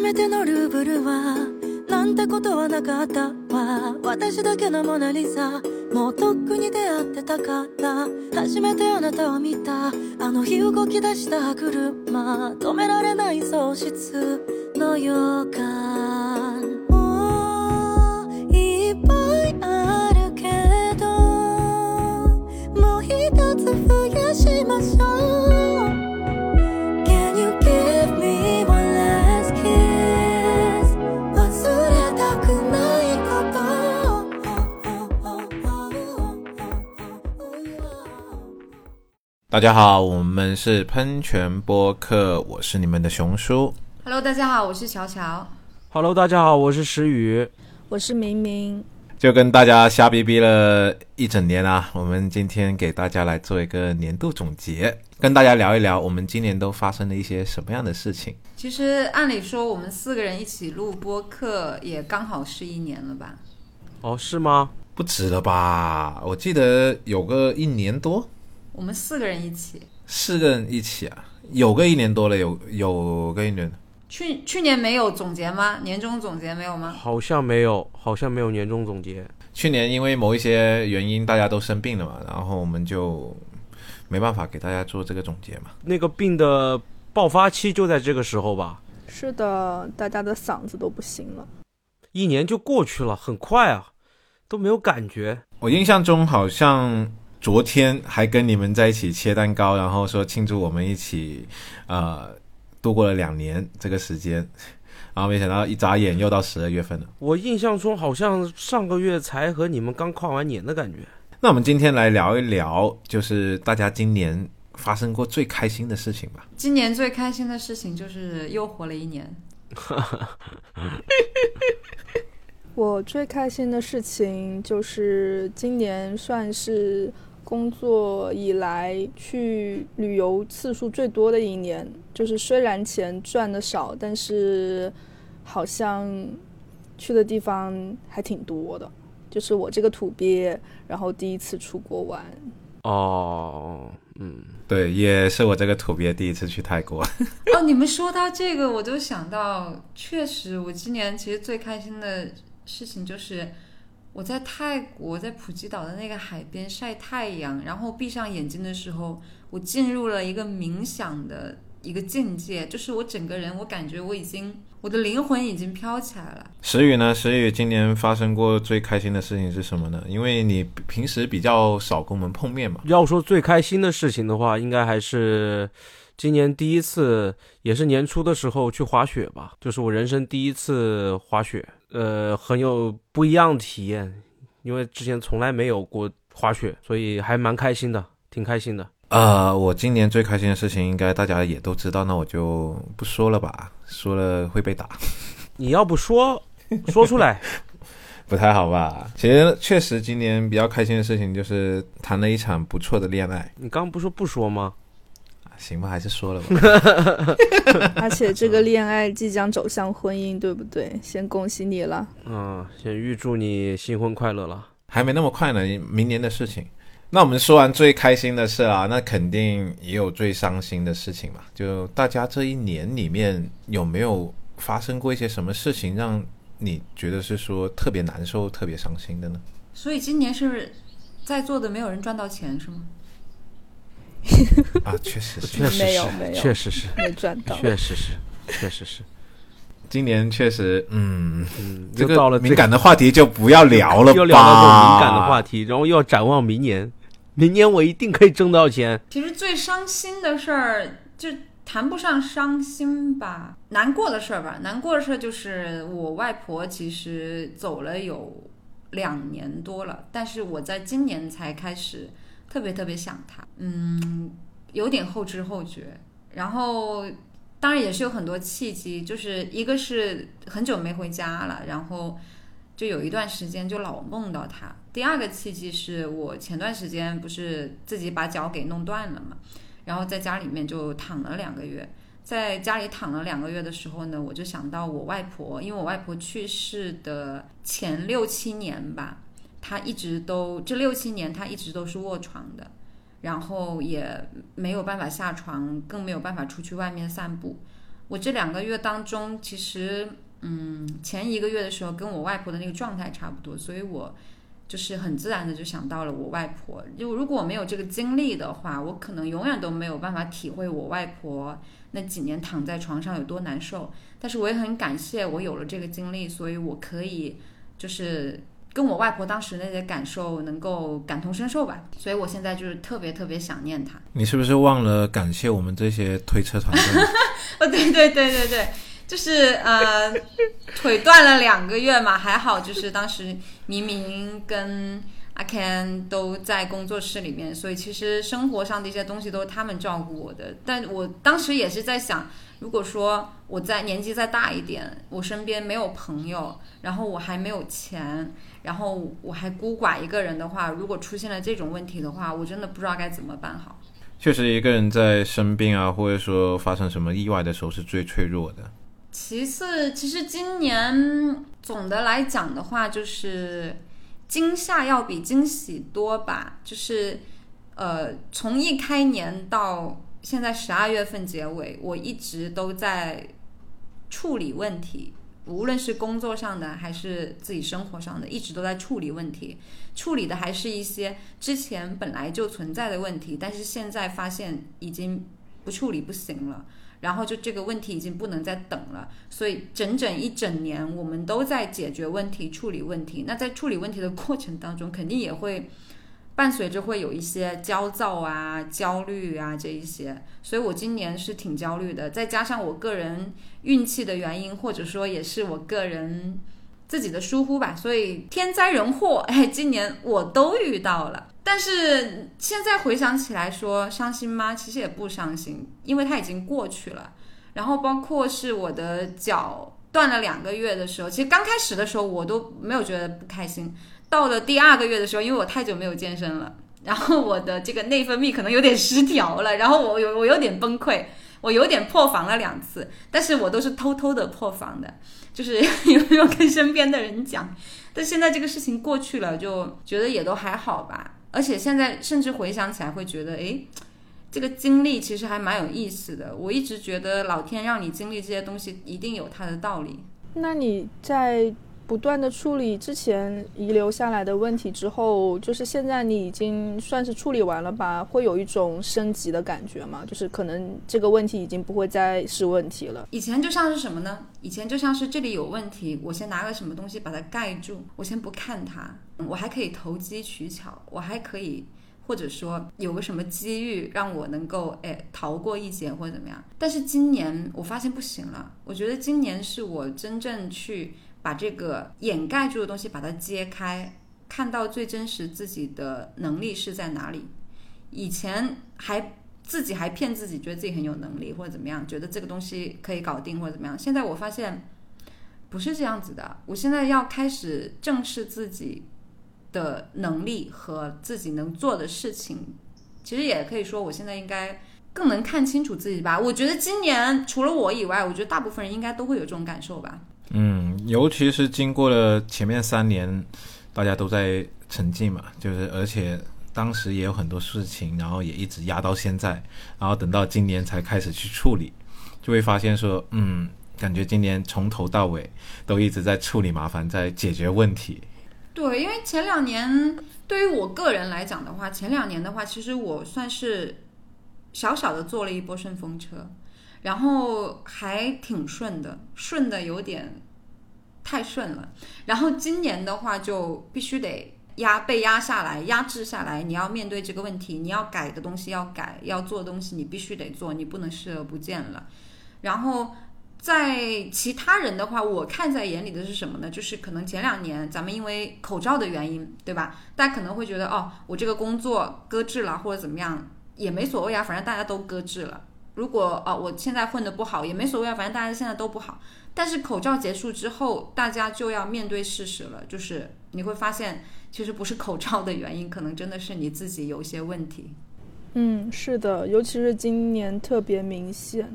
初めてのルーブルはなんてことはなかったわ。私だけのモナリザ。もうとっくに出会ってたから。初めてあなたを見た。あの日動き出した車。止められない喪失の予感。大家好，我们是喷泉播客，我是你们的熊叔。Hello，大家好，我是乔乔。Hello，大家好，我是石宇。我是明明，就跟大家瞎逼逼了一整年啊，我们今天给大家来做一个年度总结，跟大家聊一聊我们今年都发生了一些什么样的事情。其实按理说，我们四个人一起录播客也刚好是一年了吧？哦，是吗？不止了吧？我记得有个一年多，我们四个人一起。四个人一起啊，有个一年多了，有有个一年。去去年没有总结吗？年终总结没有吗？好像没有，好像没有年终总结。去年因为某一些原因，大家都生病了嘛，然后我们就没办法给大家做这个总结嘛。那个病的爆发期就在这个时候吧，是的，大家的嗓子都不行了。一年就过去了，很快啊，都没有感觉。我印象中好像昨天还跟你们在一起切蛋糕，然后说庆祝我们一起呃度过了两年这个时间，然后没想到一眨眼又到十二月份了。我印象中好像上个月才和你们刚跨完年的感觉。那我们今天来聊一聊，就是大家今年发生过最开心的事情吧。今年最开心的事情就是又活了一年。我最开心的事情就是今年算是工作以来去旅游次数最多的一年。就是虽然钱赚的少，但是好像去的地方还挺多的。就是我这个土鳖，然后第一次出国玩。哦，嗯，对，也是我这个土鳖第一次去泰国。哦，你们说到这个，我就想到，确实，我今年其实最开心的事情就是我在泰国，在普吉岛的那个海边晒太阳，然后闭上眼睛的时候，我进入了一个冥想的一个境界，就是我整个人，我感觉我已经，我的灵魂已经飘起来了。石宇呢？石宇今年发生过最开心的事情是什么呢？因为你平时比较少跟我们碰面嘛。要说最开心的事情的话，应该还是今年第一次，也是年初的时候去滑雪吧，就是我人生第一次滑雪，呃，很有不一样的体验，因为之前从来没有过滑雪，所以还蛮开心的，挺开心的。呃，我今年最开心的事情，应该大家也都知道，那我就不说了吧，说了会被打，你要不说说出来，不太好吧？其实确实今年比较开心的事情就是谈了一场不错的恋爱。你刚不说不说吗？啊行吧，还是说了吧。而且这个恋爱即将走向婚姻，对不对？先恭喜你了。嗯，先预祝你新婚快乐了。还没那么快呢，明年的事情。那我们说完最开心的事啊，那肯定也有最伤心的事情嘛。就大家这一年里面有没有发生过一些什么事情，让你觉得是说特别难受、特别伤心的呢？所以今年是在座的没有人赚到钱是吗？啊，确实，确实是，没有没有确实是，没赚到。确实是，确实是。今年确实，嗯，嗯，这个到了敏感的话题就不要聊了吧。又聊到这种敏感的话题，然后又要展望明年，明年我一定可以挣到钱。其实最伤心的事儿，就谈不上伤心吧，难过的事儿吧。难过的事儿就是我外婆其实走了有两年多了，但是我在今年才开始特别特别想他，嗯，有点后知后觉。然后当然也是有很多契机，就是一个是很久没回家了，然后就有一段时间就老梦到他。第二个契机是我前段时间不是自己把脚给弄断了嘛，然后在家里面就躺了两个月。在家里躺了两个月的时候呢，我就想到我外婆，因为我外婆去世的前六七年吧，他一直都这六七年他一直都是卧床的，然后也没有办法下床，更没有办法出去外面散步。我这两个月当中，其实嗯，前一个月的时候跟我外婆的那个状态差不多，所以我就是很自然的就想到了我外婆。就如果我没有这个经历的话，我可能永远都没有办法体会我外婆那几年躺在床上有多难受。但是我也很感谢我有了这个经历，所以我可以就是。跟我外婆当时那些感受能够感同身受吧，所以我现在就是特别特别想念她。你是不是忘了感谢我们这些推车团队？哦，对对对对对，就是呃，腿断了两个月嘛，还好，就是当时明明跟阿 Ken 都在工作室里面，所以其实生活上的一些东西都是他们照顾我的。但我当时也是在想，如果说我在年纪再大一点，我身边没有朋友，然后我还没有钱。然后我还孤寡一个人的话，如果出现了这种问题的话，我真的不知道该怎么办好。确实，一个人在生病啊，或者说发生什么意外的时候，是最脆弱的。其次，其实今年总的来讲的话，就是惊吓要比惊喜多吧。就是呃，从一开年到现在十二月份结尾，我一直都在处理问题。无论是工作上的还是自己生活上的，一直都在处理问题，处理的还是一些之前本来就存在的问题，但是现在发现已经不处理不行了，然后就这个问题已经不能再等了，所以整整一整年我们都在解决问题、处理问题。那在处理问题的过程当中，肯定也会。伴随着会有一些焦躁啊、焦虑啊这一些，所以我今年是挺焦虑的。再加上我个人运气的原因，或者说也是我个人自己的疏忽吧，所以天灾人祸，哎，今年我都遇到了。但是现在回想起来，说伤心吗？其实也不伤心，因为它已经过去了。然后包括是我的脚断了两个月的时候，其实刚开始的时候我都没有觉得不开心。到了第二个月的时候，因为我太久没有健身了，然后我的这个内分泌可能有点失调了，然后我有我有点崩溃，我有点破防了两次，但是我都是偷偷的破防的，就是 有没有跟身边的人讲？但现在这个事情过去了，就觉得也都还好吧。而且现在甚至回想起来会觉得，哎，这个经历其实还蛮有意思的。我一直觉得老天让你经历这些东西，一定有它的道理。那你在？不断的处理之前遗留下来的问题之后，就是现在你已经算是处理完了吧？会有一种升级的感觉吗？就是可能这个问题已经不会再是问题了。以前就像是什么呢？以前就像是这里有问题，我先拿个什么东西把它盖住，我先不看它，我还可以投机取巧，我还可以或者说有个什么机遇让我能够哎逃过一劫或者怎么样。但是今年我发现不行了，我觉得今年是我真正去。把这个掩盖住的东西把它揭开，看到最真实自己的能力是在哪里。以前还自己还骗自己，觉得自己很有能力或者怎么样，觉得这个东西可以搞定或者怎么样。现在我发现不是这样子的。我现在要开始正视自己的能力和自己能做的事情。其实也可以说，我现在应该更能看清楚自己吧。我觉得今年除了我以外，我觉得大部分人应该都会有这种感受吧。嗯，尤其是经过了前面三年，大家都在沉浸嘛，就是而且当时也有很多事情，然后也一直压到现在，然后等到今年才开始去处理，就会发现说，嗯，感觉今年从头到尾都一直在处理麻烦，在解决问题。对，因为前两年对于我个人来讲的话，前两年的话，其实我算是小小的坐了一波顺风车。然后还挺顺的，顺的有点太顺了。然后今年的话，就必须得压被压下来，压制下来。你要面对这个问题，你要改的东西要改，要做的东西你必须得做，你不能视而不见了。然后在其他人的话，我看在眼里的是什么呢？就是可能前两年咱们因为口罩的原因，对吧？大家可能会觉得哦，我这个工作搁置了或者怎么样也没所谓啊，反正大家都搁置了。如果啊，我现在混的不好也没所谓啊，反正大家现在都不好。但是口罩结束之后，大家就要面对事实了，就是你会发现，其实不是口罩的原因，可能真的是你自己有些问题。嗯，是的，尤其是今年特别明显，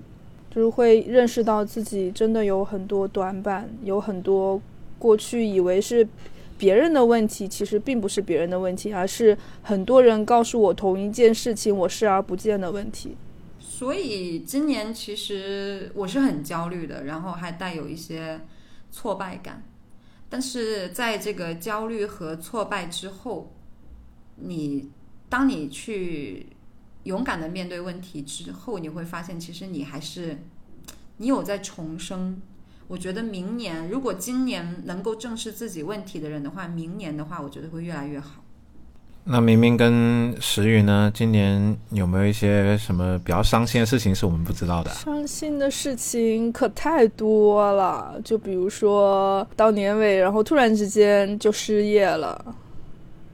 就是会认识到自己真的有很多短板，有很多过去以为是别人的问题，其实并不是别人的问题，而是很多人告诉我同一件事情，我视而不见的问题。所以今年其实我是很焦虑的，然后还带有一些挫败感。但是在这个焦虑和挫败之后，你当你去勇敢的面对问题之后，你会发现其实你还是你有在重生。我觉得明年如果今年能够正视自己问题的人的话，明年的话，我觉得会越来越好。那明明跟石宇呢，今年有没有一些什么比较伤心的事情是我们不知道的？伤心的事情可太多了，就比如说到年尾，然后突然之间就失业了，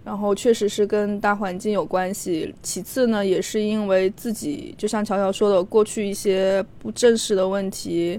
然后确实是跟大环境有关系。其次呢，也是因为自己，就像乔乔说的，过去一些不正式的问题，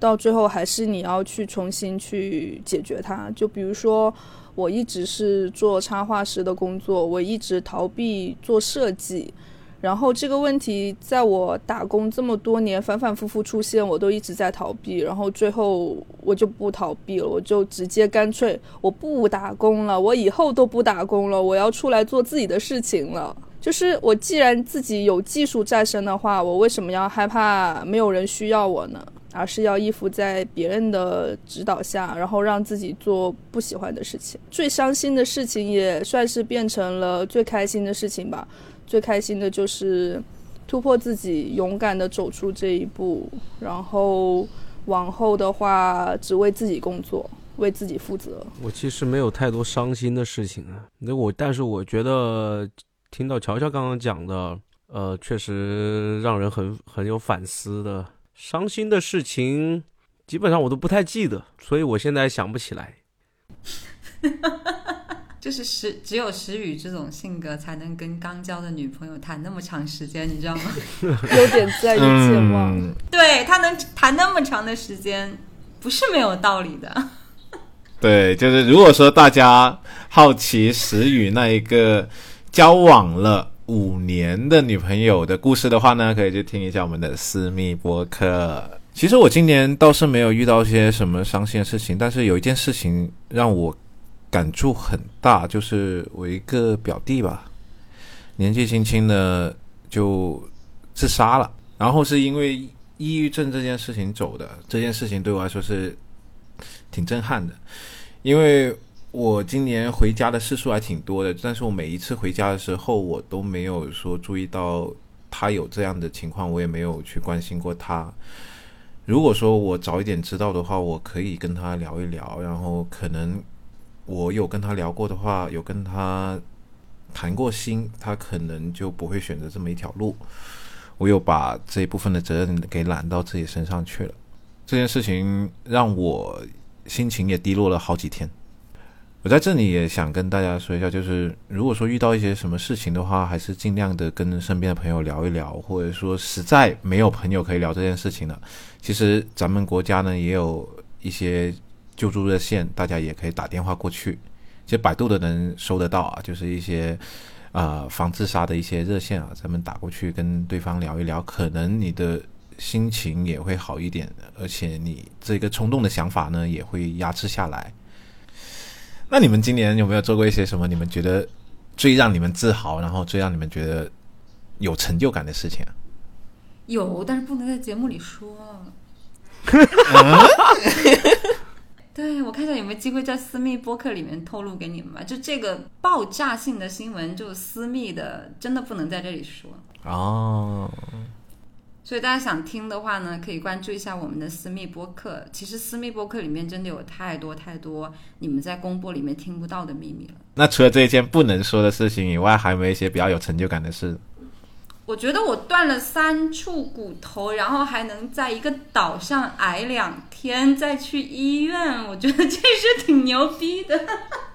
到最后还是你要去重新去解决它。就比如说。我一直是做插画师的工作，我一直逃避做设计，然后这个问题在我打工这么多年反反复复出现，我都一直在逃避，然后最后我就不逃避了，我就直接干脆我不打工了，我以后都不打工了，我要出来做自己的事情了。就是我既然自己有技术在身的话，我为什么要害怕没有人需要我呢？而是要依附在别人的指导下，然后让自己做不喜欢的事情。最伤心的事情也算是变成了最开心的事情吧。最开心的就是突破自己，勇敢的走出这一步。然后往后的话，只为自己工作，为自己负责。我其实没有太多伤心的事情啊。那我，但是我觉得听到乔乔刚刚讲的，呃，确实让人很很有反思的。伤心的事情，基本上我都不太记得，所以我现在想不起来。就是石只有石宇这种性格，才能跟刚交的女朋友谈那么长时间，你知道吗？有点在意健忘。对他能谈那么长的时间，不是没有道理的。对，就是如果说大家好奇石宇那一个交往了。五年的女朋友的故事的话呢，可以去听一下我们的私密播客。其实我今年倒是没有遇到些什么伤心的事情，但是有一件事情让我感触很大，就是我一个表弟吧，年纪轻轻的就自杀了，然后是因为抑郁症这件事情走的。这件事情对我来说是挺震撼的，因为。我今年回家的次数还挺多的，但是我每一次回家的时候，我都没有说注意到他有这样的情况，我也没有去关心过他。如果说我早一点知道的话，我可以跟他聊一聊，然后可能我有跟他聊过的话，有跟他谈过心，他可能就不会选择这么一条路。我有把这一部分的责任给揽到自己身上去了，这件事情让我心情也低落了好几天。我在这里也想跟大家说一下，就是如果说遇到一些什么事情的话，还是尽量的跟身边的朋友聊一聊，或者说实在没有朋友可以聊这件事情了，其实咱们国家呢也有一些救助热线，大家也可以打电话过去。其实百度的能收得到啊，就是一些啊防自杀的一些热线啊，咱们打过去跟对方聊一聊，可能你的心情也会好一点，而且你这个冲动的想法呢也会压制下来。那你们今年有没有做过一些什么你们觉得最让你们自豪，然后最让你们觉得有成就感的事情啊？有，但是不能在节目里说。对，我看一下有没有机会在私密播客里面透露给你们吧。就这个爆炸性的新闻，就私密的，真的不能在这里说。哦。所以大家想听的话呢，可以关注一下我们的私密播客。其实私密播客里面真的有太多太多你们在公播里面听不到的秘密了。那除了这一件不能说的事情以外，还有没有一些比较有成就感的事？我觉得我断了三处骨头，然后还能在一个岛上挨两天再去医院，我觉得这是挺牛逼的。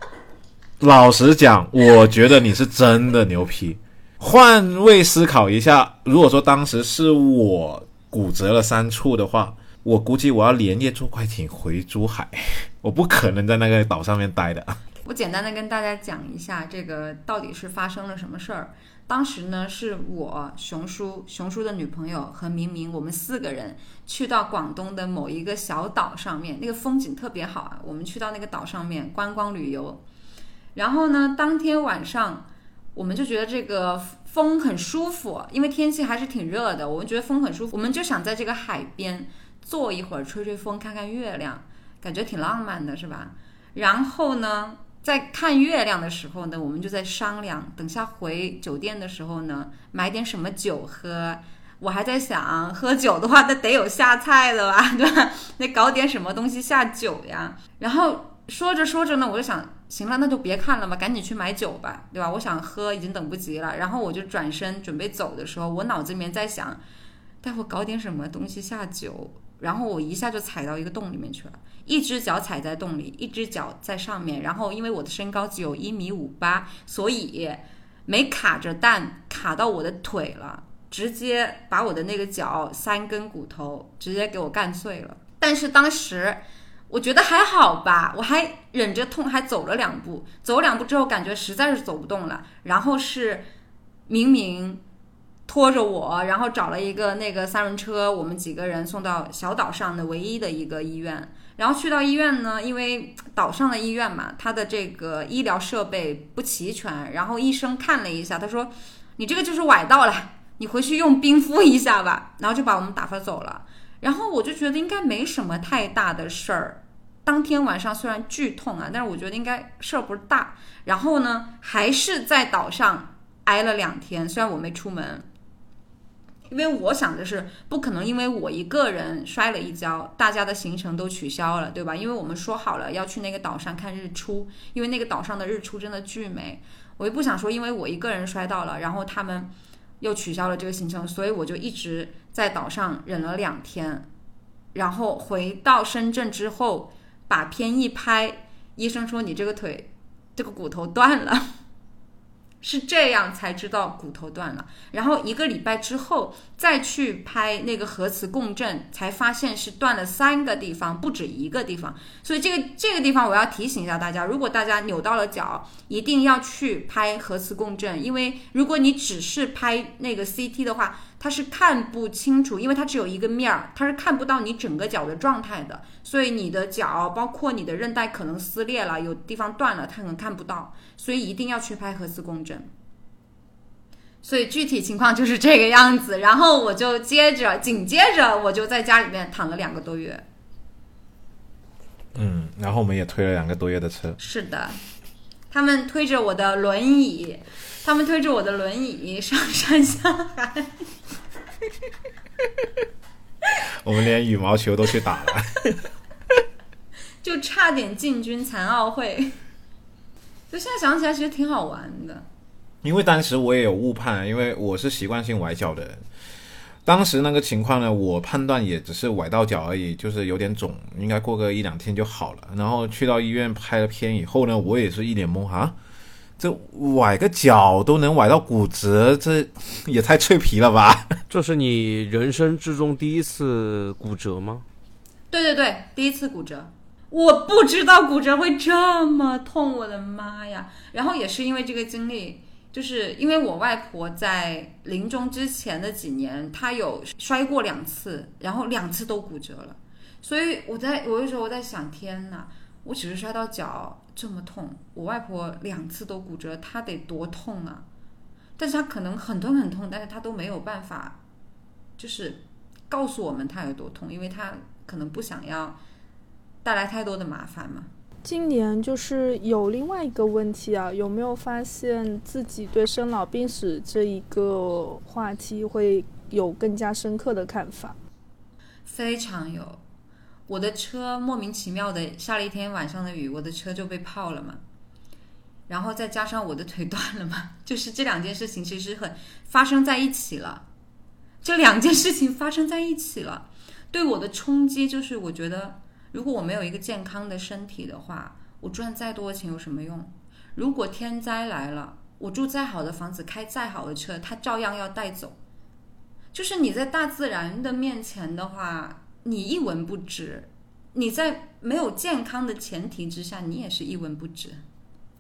老实讲，我觉得你是真的牛批。换位思考一下，如果说当时是我骨折了三处的话，我估计我要连夜坐快艇回珠海，我不可能在那个岛上面待的。我简单的跟大家讲一下，这个到底是发生了什么事儿。当时呢，是我熊叔、熊叔的女朋友和明明，我们四个人去到广东的某一个小岛上面，那个风景特别好啊。我们去到那个岛上面观光旅游，然后呢，当天晚上。我们就觉得这个风很舒服，因为天气还是挺热的，我们觉得风很舒服，我们就想在这个海边坐一会儿，吹吹风，看看月亮，感觉挺浪漫的，是吧？然后呢，在看月亮的时候呢，我们就在商量，等下回酒店的时候呢，买点什么酒喝。我还在想，喝酒的话，那得有下菜的吧，对吧？那搞点什么东西下酒呀。然后说着说着呢，我就想，行了，那就别看了吧，赶紧去买酒吧，对吧？我想喝，已经等不及了。然后我就转身准备走的时候，我脑子里面在想，待会搞点什么东西下酒。然后我一下就踩到一个洞里面去了，一只脚踩在洞里，一只脚在上面。然后因为我的身高只有一米五八，所以没卡着蛋，卡到我的腿了。直接把我的那个脚三根骨头直接给我干碎了，但是当时我觉得还好吧，我还忍着痛还走了两步，走两步之后感觉实在是走不动了，然后是明明拖着我，然后找了一个那个三轮车，我们几个人送到小岛上的唯一的一个医院，然后去到医院呢，因为岛上的医院嘛，它的这个医疗设备不齐全，然后医生看了一下，他说你这个就是崴到了。你回去用冰敷一下吧，然后就把我们打发走了。然后我就觉得应该没什么太大的事儿。当天晚上虽然剧痛啊，但是我觉得应该事儿不大。然后呢，还是在岛上挨了两天。虽然我没出门，因为我想的是不可能因为我一个人摔了一跤，大家的行程都取消了，对吧？因为我们说好了要去那个岛上看日出，因为那个岛上的日出真的巨美。我又不想说因为我一个人摔到了，然后他们。又取消了这个行程，所以我就一直在岛上忍了两天，然后回到深圳之后，把片一拍，医生说你这个腿，这个骨头断了。是这样才知道骨头断了，然后一个礼拜之后再去拍那个核磁共振，才发现是断了三个地方，不止一个地方。所以这个这个地方我要提醒一下大家，如果大家扭到了脚，一定要去拍核磁共振，因为如果你只是拍那个 CT 的话。它是看不清楚，因为它只有一个面儿，它是看不到你整个脚的状态的，所以你的脚包括你的韧带可能撕裂了，有地方断了，它可能看不到，所以一定要去拍核磁共振。所以具体情况就是这个样子，然后我就接着紧接着我就在家里面躺了两个多月。嗯，然后我们也推了两个多月的车。是的，他们推着我的轮椅，他们推着我的轮椅上山下海。我们连羽毛球都去打了，就差点进军残奥会。就现在想起来，其实挺好玩的。因为当时我也有误判，因为我是习惯性崴脚的人。当时那个情况呢，我判断也只是崴到脚而已，就是有点肿，应该过个一两天就好了。然后去到医院拍了片以后呢，我也是一脸懵啊。这崴个脚都能崴到骨折，这也太脆皮了吧！这是你人生之中第一次骨折吗？对对对，第一次骨折。我不知道骨折会这么痛，我的妈呀！然后也是因为这个经历，就是因为我外婆在临终之前的几年，她有摔过两次，然后两次都骨折了。所以我在我有时候我在想，天哪！我只是摔到脚这么痛，我外婆两次都骨折，她得多痛啊！但是她可能很痛很痛，但是她都没有办法，就是告诉我们她有多痛，因为她可能不想要带来太多的麻烦嘛。今年就是有另外一个问题啊，有没有发现自己对生老病死这一个话题会有更加深刻的看法？非常有。我的车莫名其妙的下了一天晚上的雨，我的车就被泡了嘛，然后再加上我的腿 断了嘛，就是这两件事情其实很发生在一起了，这两件事情发生在一起了，对我的冲击就是我觉得，如果我没有一个健康的身体的话，我赚再多钱有什么用？如果天灾来了，我住再好的房子，开再好的车，它照样要带走。就是你在大自然的面前的话。你一文不值，你在没有健康的前提之下，你也是一文不值。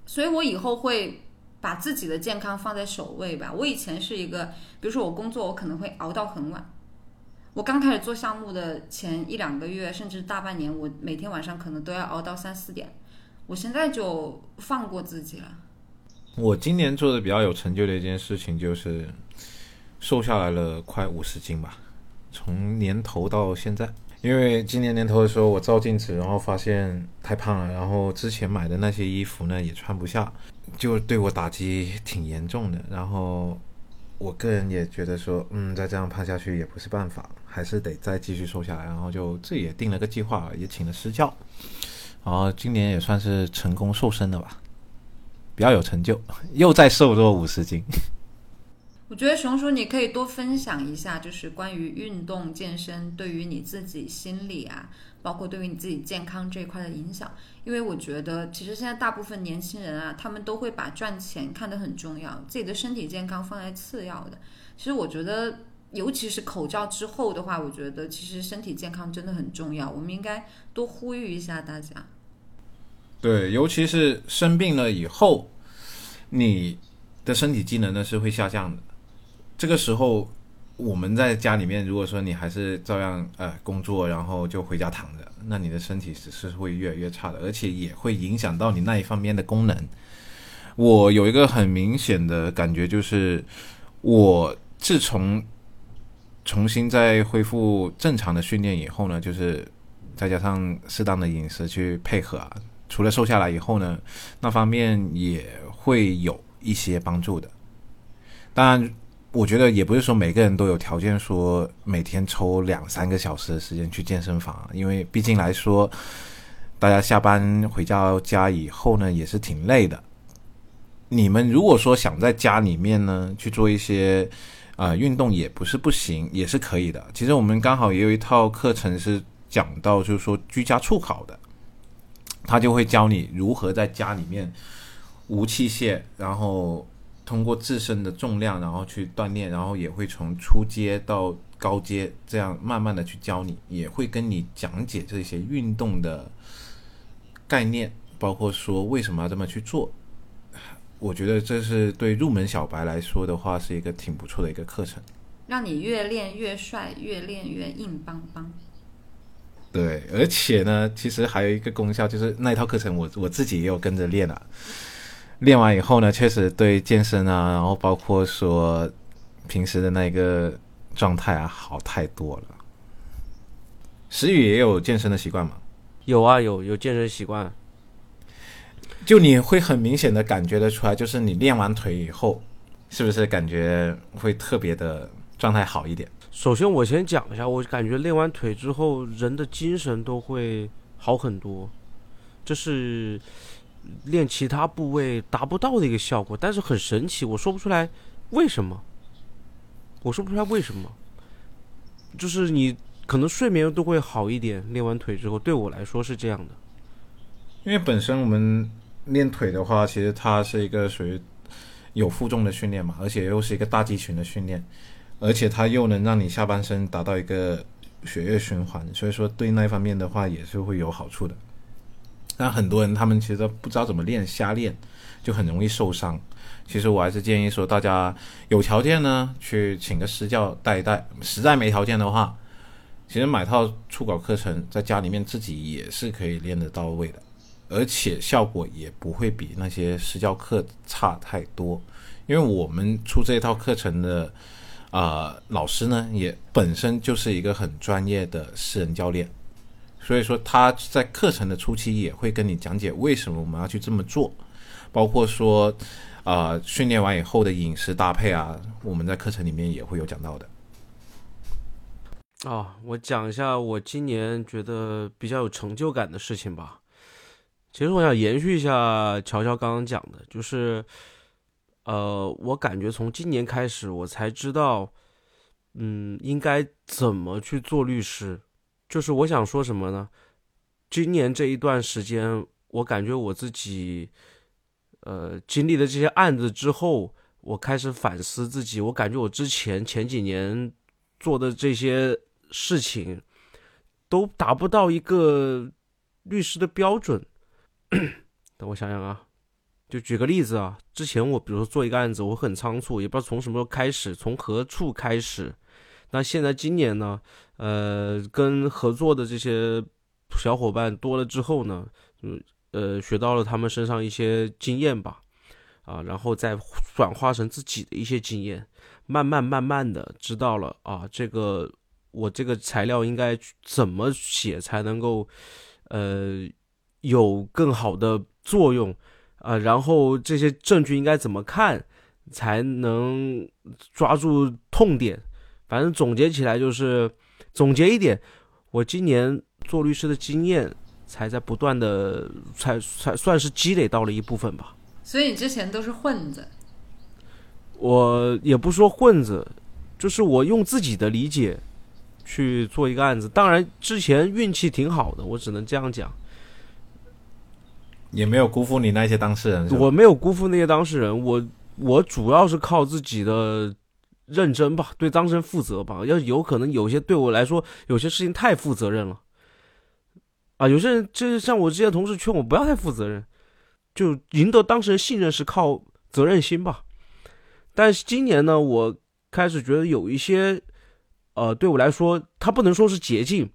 所以我以后会把自己的健康放在首位吧。我以前是一个，比如说我工作，我可能会熬到很晚。我刚开始做项目的前一两个月，甚至大半年，我每天晚上可能都要熬到三四点。我现在就放过自己了。我今年做的比较有成就的一件事情就是瘦下来了快五十斤吧，从年头到现在。因为今年年头的时候，我照镜子，然后发现太胖了，然后之前买的那些衣服呢也穿不下，就对我打击挺严重的。然后我个人也觉得说，嗯，再这样胖下去也不是办法，还是得再继续瘦下来。然后就自己也定了个计划，也请了私教，然后今年也算是成功瘦身了吧，比较有成就，又再瘦了五十斤。我觉得熊叔，你可以多分享一下，就是关于运动健身对于你自己心理啊，包括对于你自己健康这一块的影响。因为我觉得，其实现在大部分年轻人啊，他们都会把赚钱看得很重要，自己的身体健康放在次要的。其实我觉得，尤其是口罩之后的话，我觉得其实身体健康真的很重要。我们应该多呼吁一下大家。对，尤其是生病了以后，你的身体机能呢是会下降的。这个时候，我们在家里面，如果说你还是照样呃工作，然后就回家躺着，那你的身体只是会越来越差的，而且也会影响到你那一方面的功能。我有一个很明显的感觉，就是我自从重新再恢复正常的训练以后呢，就是再加上适当的饮食去配合啊，除了瘦下来以后呢，那方面也会有一些帮助的。当然。我觉得也不是说每个人都有条件说每天抽两三个小时的时间去健身房，因为毕竟来说，大家下班回到家以后呢，也是挺累的。你们如果说想在家里面呢去做一些啊运动，也不是不行，也是可以的。其实我们刚好也有一套课程是讲到，就是说居家促考的，他就会教你如何在家里面无器械，然后。通过自身的重量，然后去锻炼，然后也会从初阶到高阶，这样慢慢的去教你，也会跟你讲解这些运动的概念，包括说为什么要这么去做。我觉得这是对入门小白来说的话，是一个挺不错的一个课程，让你越练越帅，越练越硬邦邦。对，而且呢，其实还有一个功效，就是那一套课程，我我自己也有跟着练了。练完以后呢，确实对健身啊，然后包括说平时的那个状态啊，好太多了。石宇也有健身的习惯吗？有啊，有有健身习惯。就你会很明显的感觉得出来，就是你练完腿以后，是不是感觉会特别的状态好一点？首先我先讲一下，我感觉练完腿之后，人的精神都会好很多，这是。练其他部位达不到的一个效果，但是很神奇，我说不出来为什么，我说不出来为什么，就是你可能睡眠都会好一点，练完腿之后，对我来说是这样的。因为本身我们练腿的话，其实它是一个属于有负重的训练嘛，而且又是一个大肌群的训练，而且它又能让你下半身达到一个血液循环，所以说对那一方面的话也是会有好处的。但很多人他们其实不知道怎么练，瞎练就很容易受伤。其实我还是建议说，大家有条件呢，去请个私教带一带；实在没条件的话，其实买套初稿课程，在家里面自己也是可以练得到位的，而且效果也不会比那些私教课差太多。因为我们出这套课程的啊老师呢，也本身就是一个很专业的私人教练。所以说他在课程的初期也会跟你讲解为什么我们要去这么做，包括说，啊，训练完以后的饮食搭配啊，我们在课程里面也会有讲到的。啊，我讲一下我今年觉得比较有成就感的事情吧。其实我想延续一下乔乔刚刚讲的，就是，呃，我感觉从今年开始，我才知道，嗯，应该怎么去做律师。就是我想说什么呢？今年这一段时间，我感觉我自己，呃，经历了这些案子之后，我开始反思自己。我感觉我之前前几年做的这些事情，都达不到一个律师的标准。等我想想啊，就举个例子啊，之前我比如说做一个案子，我很仓促，也不知道从什么时候开始，从何处开始。那现在今年呢？呃，跟合作的这些小伙伴多了之后呢，嗯，呃，学到了他们身上一些经验吧，啊，然后再转化成自己的一些经验，慢慢慢慢的知道了啊，这个我这个材料应该怎么写才能够呃有更好的作用啊，然后这些证据应该怎么看才能抓住痛点，反正总结起来就是总结一点，我今年做律师的经验才在不断的才才算是积累到了一部分吧。所以你之前都是混子，我也不说混子，就是我用自己的理解去做一个案子。当然之前运气挺好的，我只能这样讲。也没有辜负你那些当事人，我没有辜负那些当事人，我我主要是靠自己的认真吧，对当事人负责吧。要有可能有些对我来说，有些事情太负责任了，啊，有些人就是像我之前同事劝我不要太负责任，就赢得当事人信任是靠责任心吧。但是今年呢，我开始觉得有一些，呃，对我来说，它不能说是捷径，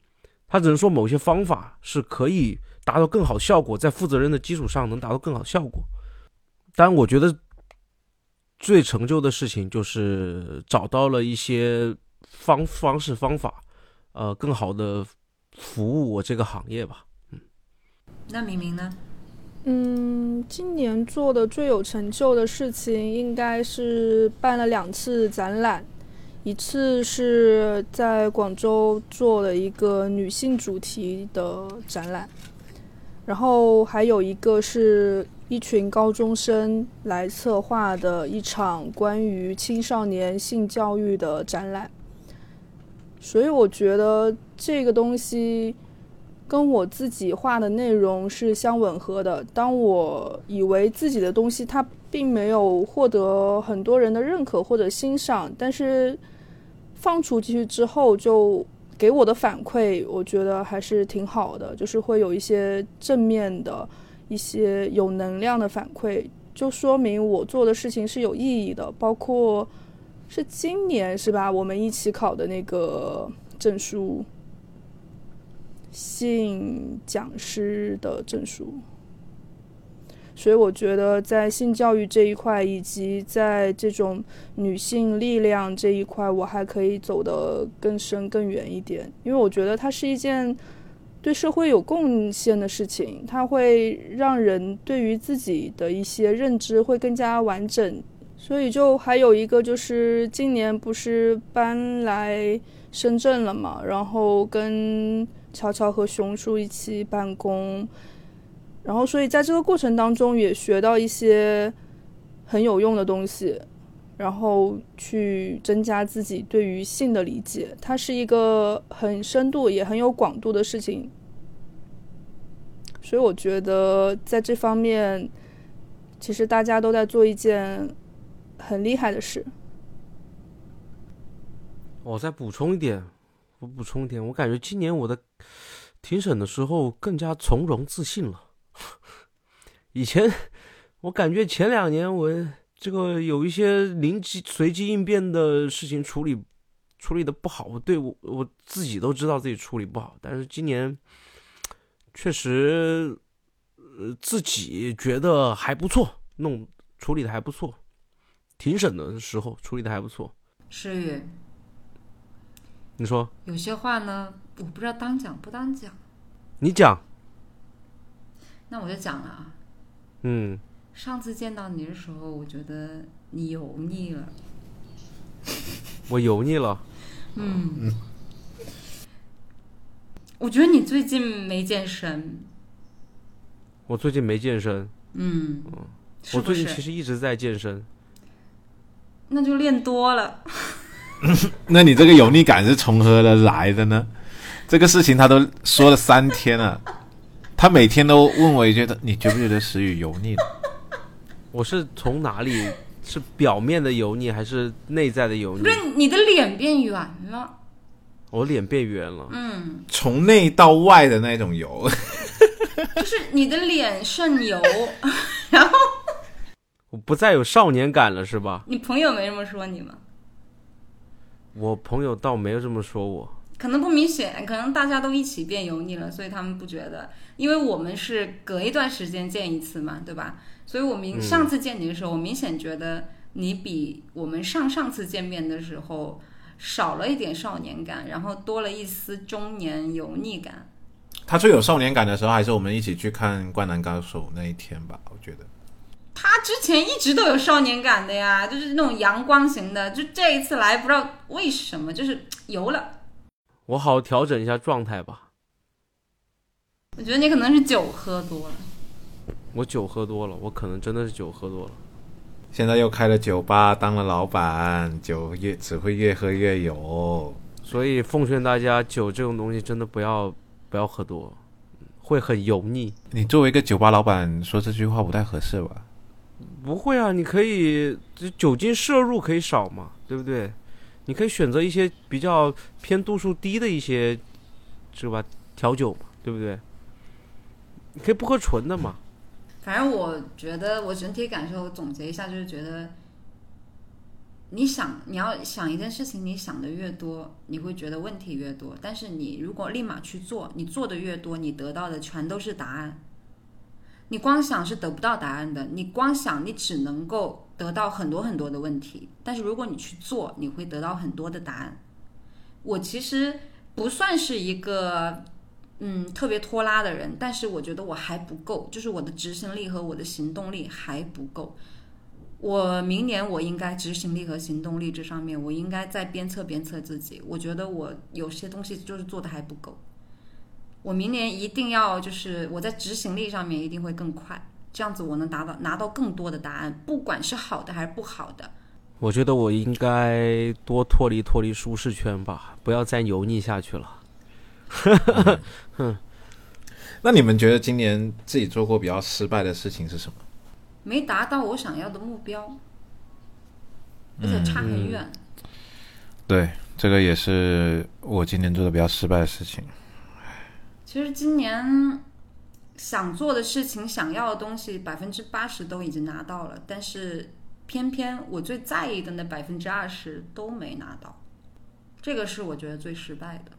它只能说某些方法是可以达到更好效果，在负责任的基础上能达到更好效果。但，我觉得最成就的事情就是找到了一些方方式方法，呃，更好的服务我这个行业吧。嗯那明明呢？嗯，今年做的最有成就的事情应该是办了两次展览，一次是在广州做了一个女性主题的展览，然后还有一个是一群高中生来策划的一场关于青少年性教育的展览，所以我觉得这个东西。跟我自己画的内容是相吻合的。当我以为自己的东西它并没有获得很多人的认可或者欣赏，但是放出去之后，就给我的反馈，我觉得还是挺好的，就是会有一些正面的、一些有能量的反馈，就说明我做的事情是有意义的。包括是今年是吧？我们一起考的那个证书。性讲师的证书，所以我觉得在性教育这一块，以及在这种女性力量这一块，我还可以走得更深更远一点。因为我觉得它是一件对社会有贡献的事情，它会让人对于自己的一些认知会更加完整。所以就还有一个就是今年不是搬来深圳了嘛，然后跟。乔乔和熊叔一起办公，然后所以在这个过程当中也学到一些很有用的东西，然后去增加自己对于性的理解。它是一个很深度也很有广度的事情，所以我觉得在这方面，其实大家都在做一件很厉害的事。我再补充一点。我补充一点，我感觉今年我的庭审的时候更加从容自信了。以前我感觉前两年我这个有一些临机随机应变的事情处理处理的不好，我对我我自己都知道自己处理不好。但是今年确实呃自己觉得还不错，弄处理的还不错。庭审的时候处理的还不错。诗雨。你说有些话呢，我不知道当讲不当讲。你讲。那我就讲了啊。嗯。上次见到你的时候，我觉得你油腻了。我油腻了。嗯。我觉得你最近没健身。我最近没健身。嗯。我最近其实一直在健身。那就练多了。那你这个油腻感是从何而来的呢？这个事情他都说了三天了，他每天都问我一句：“你觉不觉得石宇油腻？” 我是从哪里？是表面的油腻，还是内在的油腻？不是你的脸变圆了。我脸变圆了。嗯。从内到外的那种油。就是你的脸渗油，然后。我不再有少年感了，是吧？你朋友没这么说你吗？我朋友倒没有这么说我，可能不明显，可能大家都一起变油腻了，所以他们不觉得，因为我们是隔一段时间见一次嘛，对吧？所以我明上次见你的时候，我明显觉得你比我们上上次见面的时候少了一点少年感，然后多了一丝中年油腻感。他最有少年感的时候，还是我们一起去看《灌篮高手》那一天吧，我觉得。他之前一直都有少年感的呀，就是那种阳光型的，就这一次来不知道为什么就是油了。我好调整一下状态吧。我觉得你可能是酒喝多了。我酒喝多了，我可能真的是酒喝多了。现在又开了酒吧，当了老板，酒越只会越喝越有。所以奉劝大家，酒这种东西真的不要不要喝多，会很油腻。你作为一个酒吧老板说这句话不太合适吧？不会啊，你可以这酒精摄入可以少嘛，对不对？你可以选择一些比较偏度数低的一些，是吧？调酒嘛，对不对？你可以不喝纯的嘛。反正我觉得，我整体感受总结一下，就是觉得，你想你要想一件事情，你想的越多，你会觉得问题越多。但是你如果立马去做，你做的越多，你得到的全都是答案。你光想是得不到答案的，你光想你只能够得到很多很多的问题。但是如果你去做，你会得到很多的答案。我其实不算是一个。嗯，特别拖拉的人，但是我觉得我还不够，就是我的执行力和我的行动力还不够。我明年我应该执行力和行动力这上面，我应该再鞭策鞭策自己。我觉得我有些东西就是做的还不够。我明年一定要就是我在执行力上面一定会更快，这样子我能达到拿到更多的答案，不管是好的还是不好的。我觉得我应该多脱离脱离舒适圈吧，不要再油腻下去了。哼，那你们觉得今年自己做过比较失败的事情是什么？没达到我想要的目标，而且差很远。对，这个也是我今年做的比较失败的事情。其实今年想做的事情、想要的东西，百分之八十都已经拿到了，但是偏偏我最在意的那百分之二十都没拿到，这个是我觉得最失败的。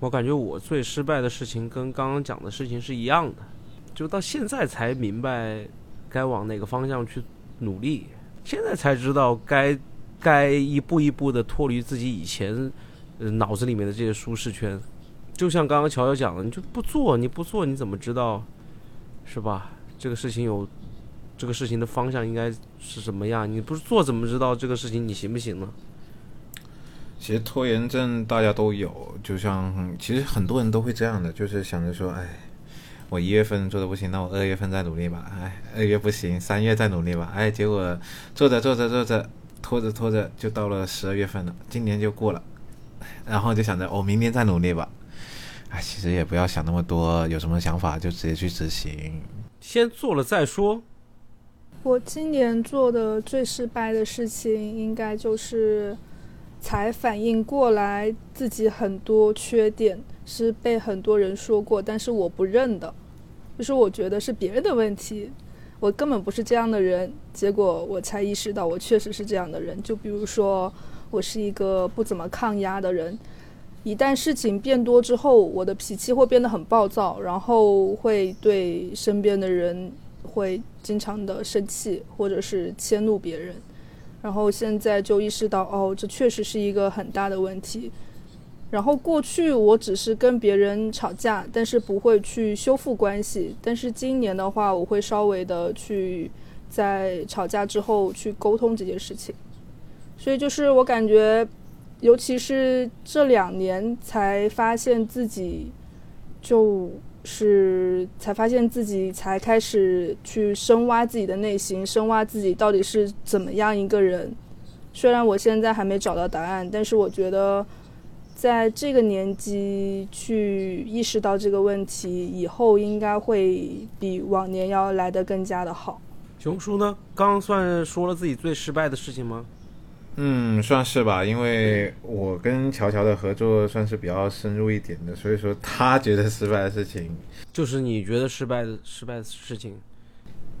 我感觉我最失败的事情跟刚刚讲的事情是一样的，就到现在才明白该往哪个方向去努力，现在才知道该该一步一步的脱离自己以前脑子里面的这些舒适圈。就像刚刚乔乔讲的，你就不做，你不做你怎么知道是吧？这个事情有这个事情的方向应该是什么样？你不做怎么知道这个事情你行不行呢？其实拖延症大家都有，就像其实很多人都会这样的，就是想着说，哎，我一月份做的不行，那我二月份再努力吧，哎，二月不行，三月再努力吧，哎，结果做着做着做着，拖着拖着就到了十二月份了，今年就过了，然后就想着我明年再努力吧，哎，其实也不要想那么多，有什么想法就直接去执行，先做了再说。我今年做的最失败的事情，应该就是。才反应过来，自己很多缺点是被很多人说过，但是我不认的，就是我觉得是别人的问题，我根本不是这样的人。结果我才意识到，我确实是这样的人。就比如说，我是一个不怎么抗压的人，一旦事情变多之后，我的脾气会变得很暴躁，然后会对身边的人会经常的生气，或者是迁怒别人。然后现在就意识到，哦，这确实是一个很大的问题。然后过去我只是跟别人吵架，但是不会去修复关系。但是今年的话，我会稍微的去在吵架之后去沟通这件事情。所以就是我感觉，尤其是这两年才发现自己就。是才发现自己才开始去深挖自己的内心，深挖自己到底是怎么样一个人。虽然我现在还没找到答案，但是我觉得在这个年纪去意识到这个问题以后，应该会比往年要来得更加的好。熊叔呢？刚算说了自己最失败的事情吗？嗯，算是吧，因为我跟乔乔的合作算是比较深入一点的，所以说他觉得失败的事情，就是你觉得失败的失败的事情。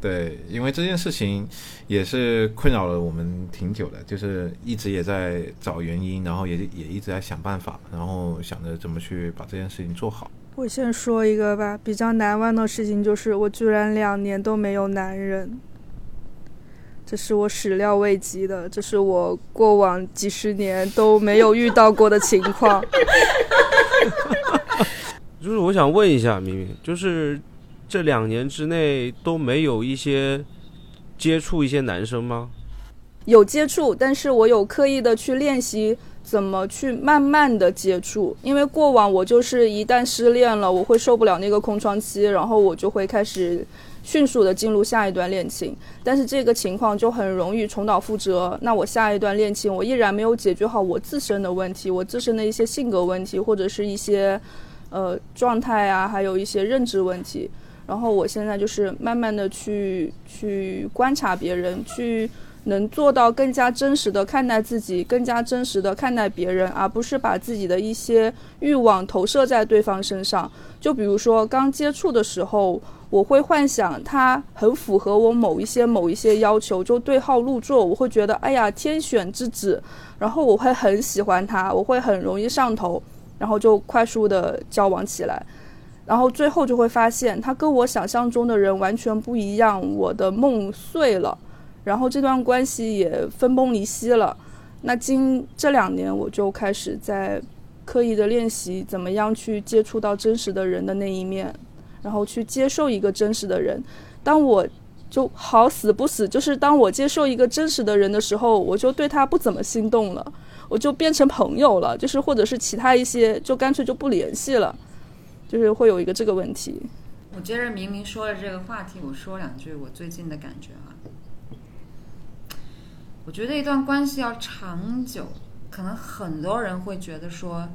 对，因为这件事情也是困扰了我们挺久的，就是一直也在找原因，然后也也一直在想办法，然后想着怎么去把这件事情做好。我先说一个吧，比较难忘的事情就是我居然两年都没有男人，这是我始料未及的，这是我过往几十年都没有遇到过的情况。就是我想问一下明明，就是这两年之内都没有一些接触一些男生吗？有接触，但是我有刻意的去练习怎么去慢慢的接触，因为过往我就是一旦失恋了，我会受不了那个空窗期，然后我就会开始迅速的进入下一段恋情，但是这个情况就很容易重蹈覆辙。那我下一段恋情，我依然没有解决好我自身的问题，我自身的一些性格问题，或者是一些呃状态啊，还有一些认知问题。然后我现在就是慢慢的去去观察别人，去能做到更加真实的看待自己，更加真实的看待别人，而不是把自己的一些欲望投射在对方身上。就比如说刚接触的时候，我会幻想他很符合我某一些某一些要求，就对号入座，我会觉得哎呀天选之子，然后我会很喜欢他，我会很容易上头，然后就快速的交往起来。然后最后就会发现，他跟我想象中的人完全不一样，我的梦碎了，然后这段关系也分崩离析了。那今这两年，我就开始在刻意的练习，怎么样去接触到真实的人的那一面，然后去接受一个真实的人。当我就好死不死，就是当我接受一个真实的人的时候，我就对他不怎么心动了，我就变成朋友了，就是或者是其他一些，就干脆就不联系了。就是会有一个这个问题。我接着明明说了这个话题，我说两句我最近的感觉啊。我觉得一段关系要长久，可能很多人会觉得说，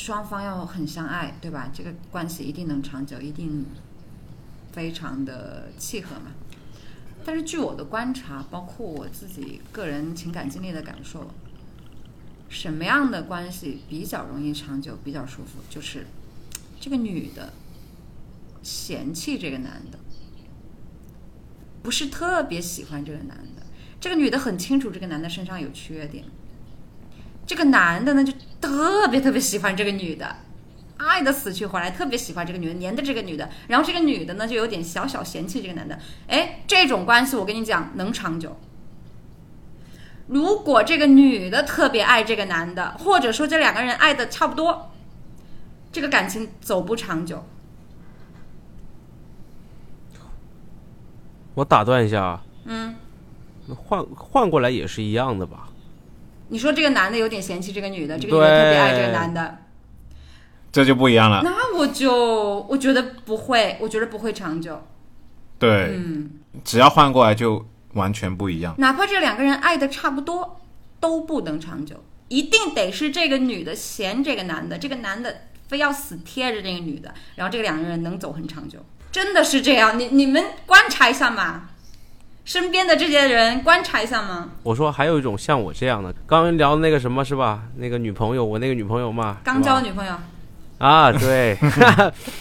双方要很相爱，对吧？这个关系一定能长久，一定非常的契合嘛。但是据我的观察，包括我自己个人情感经历的感受，什么样的关系比较容易长久、比较舒服？就是这个女的嫌弃这个男的，不是特别喜欢这个男的。这个女的很清楚这个男的身上有缺点，这个男的呢就特别特别喜欢这个女的，爱的死去活来，特别喜欢这个女的，黏着这个女的。然后这个女的呢就有点小小嫌弃这个男的。哎，这种关系我跟你讲能长久。如果这个女的特别爱这个男的，或者说这两个人爱的差不多，这个感情走不长久。我打断一下啊，嗯，换换过来也是一样的吧？你说这个男的有点嫌弃这个女的，这个女的特别爱这个男的，这就不一样了。那我就我觉得不会，我觉得不会长久。对，嗯，只要换过来就完全不一样。哪怕这两个人爱的差不多，都不能长久，一定得是这个女的嫌这个男的，这个男的非要死贴着这个女的，然后这个两个人能走很长久，真的是这样。你你们观察一下嘛，身边的这些人观察一下吗。我说还有一种像我这样的，刚刚聊的那个什么是吧？那个女朋友，我那个女朋友嘛，刚交女朋友，啊，对，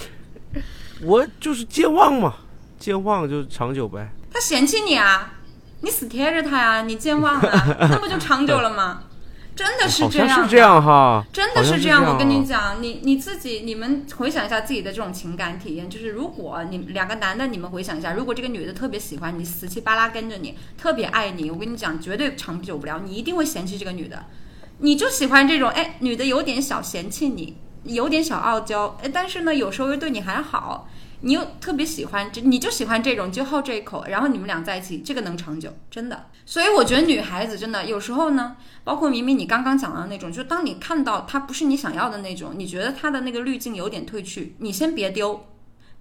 我就是健忘嘛，健忘就长久呗。他嫌弃你啊，你死贴着他呀、你健忘啊，那不就长久了吗？真的是这样的，是这样哈，真的是是这样，我跟你讲，你你自己，你们回想一下自己的这种情感体验，就是如果你两个男的，你们回想一下，如果这个女的特别喜欢你，死气巴拉跟着你，特别爱你，我跟你讲，绝对长久不了，你一定会嫌弃这个女的。你就喜欢这种，哎，女的有点小嫌弃你，有点小傲娇，哎，但是呢，有时候又对你还好，你又特别喜欢，这你就喜欢这种，就好这一口，然后你们俩在一起，这个能长久，真的。所以我觉得女孩子真的有时候呢，包括明明你刚刚讲的那种，就当你看到他不是你想要的那种，你觉得他的那个滤镜有点褪去，你先别丢，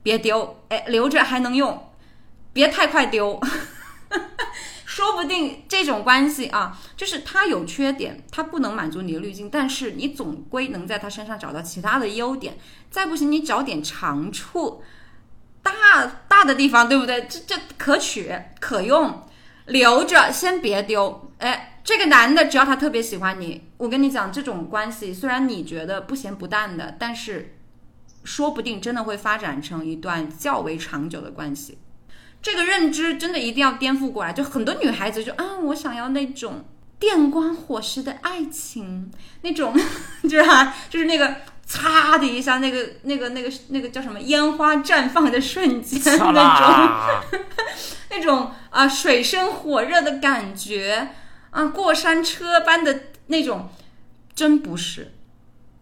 别丢，哎，留着还能用，别太快丢。说不定这种关系啊，就是他有缺点，他不能满足你的滤镜，但是你总归能在他身上找到其他的优点。再不行，你找点长处，大大的地方，对不对？这这可取可用，留着先别丢。哎，这个男的只要他特别喜欢你，我跟你讲，这种关系虽然你觉得不咸不淡的，但是说不定真的会发展成一段较为长久的关系。这个认知真的一定要颠覆过来。就很多女孩子就啊，我想要那种电光火石的爱情，那种 就是哈、就是那个嚓的一下，那个那个那个那个叫什么烟花绽放的瞬间那种。啦！那种 啊、水深火热的感觉啊，过山车般的那种，真不是。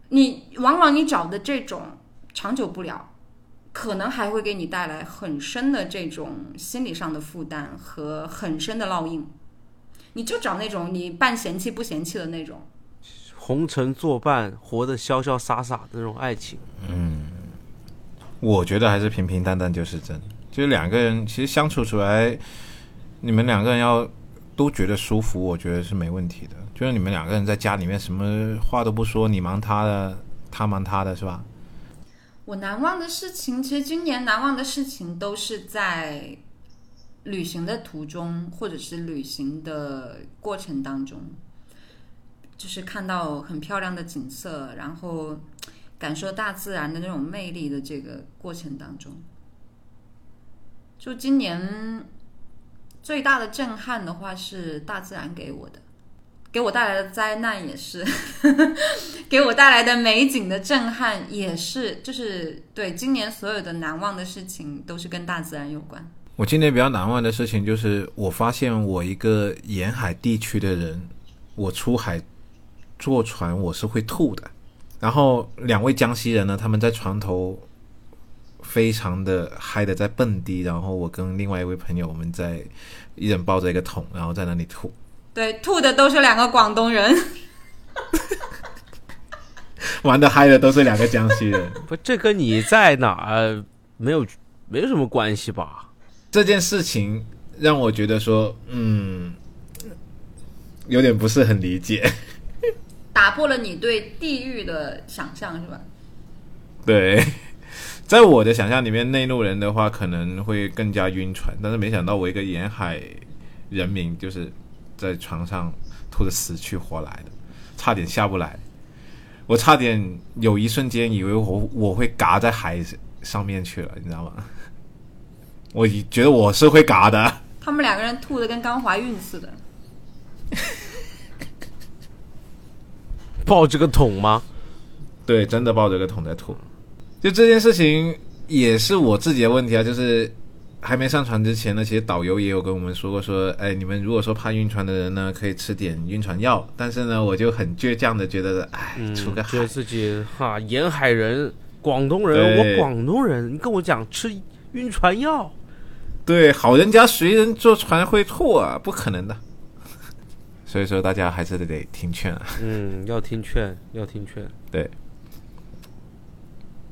你往往你找的这种长久不了，可能还会给你带来很深的这种心理上的负担和很深的烙印。你就找那种你半嫌弃不嫌弃的那种，红尘作伴，活得潇潇洒洒的那种爱情。嗯我觉得还是平平淡淡就是真。就是两个人其实相处出来，你们两个人要都觉得舒服，我觉得是没问题的。就是你们两个人在家里面什么话都不说，你忙他的，他忙他的，是吧？我难忘的事情，其实今年难忘的事情都是在旅行的途中，或者是旅行的过程当中，就是看到很漂亮的景色，然后感受大自然的那种魅力的这个过程当中。就今年最大的震撼的话，是大自然给我的，给我带来的灾难也是。给我带来的美景的震撼也是，就是对今年所有的难忘的事情都是跟大自然有关。我今年比较难忘的事情就是，我发现我一个沿海地区的人，我出海坐船我是会吐的。然后两位江西人呢，他们在船头非常的嗨的在蹦迪，然后我跟另外一位朋友，我们在一人抱着一个桶，然后在那里吐。对，吐的都是两个广东人。玩的嗨的都是两个江西人。不，这跟你在哪儿没有没有什么关系吧？这件事情让我觉得说，嗯，有点不是很理解。打破了你对地狱的想象，是吧？对，在我的想象里面，内陆人的话可能会更加晕船，但是没想到我一个沿海人民就是在床上吐的死去活来的，差点下不来。我差点有一瞬间以为我我会嘎在海上面去了，你知道吗？我觉得我是会嘎的。他们两个人吐的跟刚怀孕似的。抱着个桶吗？对，真的抱着个桶在吐。就这件事情也是我自己的问题啊，就是还没上船之前呢，其实导游也有跟我们说过说，哎，你们如果说怕晕船的人呢，可以吃点晕船药。但是呢，我就很倔强的觉得，哎，嗯，出个海觉得自己哈沿海人，广东人，我广东人，你跟我讲吃晕船药，对，好人家谁人坐船会吐啊？不可能的。所以说，大家还是得听劝啊。嗯，要听劝，要听劝。对，